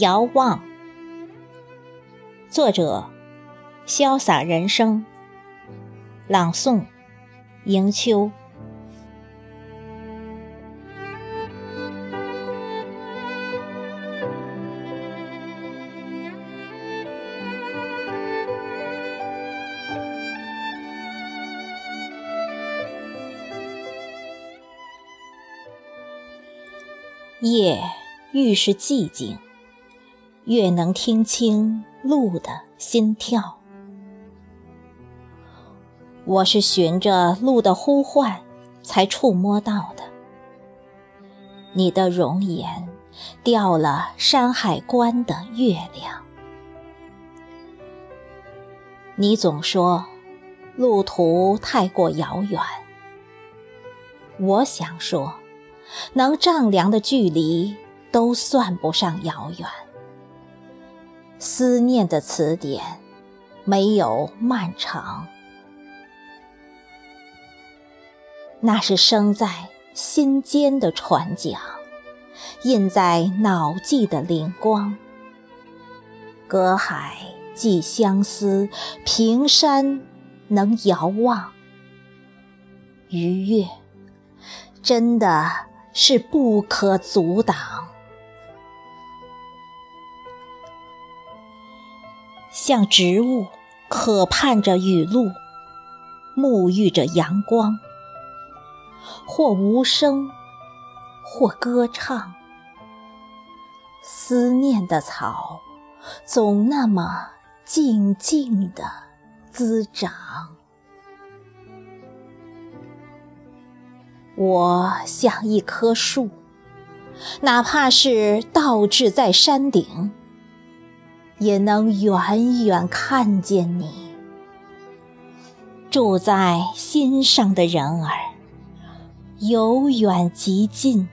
遥望，作者：潇洒人生，朗诵：迎秋。夜愈是寂静，越能听清鹿的心跳。我是循着鹿的呼唤才触摸到的。你的容颜掉了山海关的月亮。你总说路途太过遥远，我想说。能丈量的距离都算不上遥远。思念的词典没有漫长，那是生在心间的船桨，印在脑际的灵光。隔海寄相思，平山能遥望。愉悦，真的。是不可阻挡，像植物渴盼着雨露，沐浴着阳光，或无声，或歌唱。思念的草，总那么静静的滋长。我像一棵树，哪怕是倒置在山顶，也能远远看见你。住在心上的人儿，由远及近，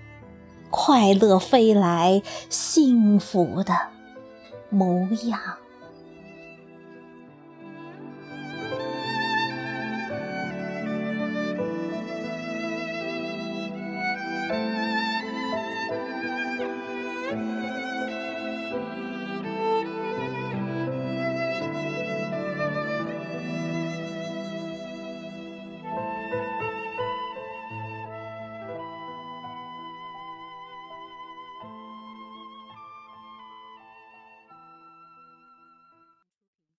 快乐飞来，幸福的模样。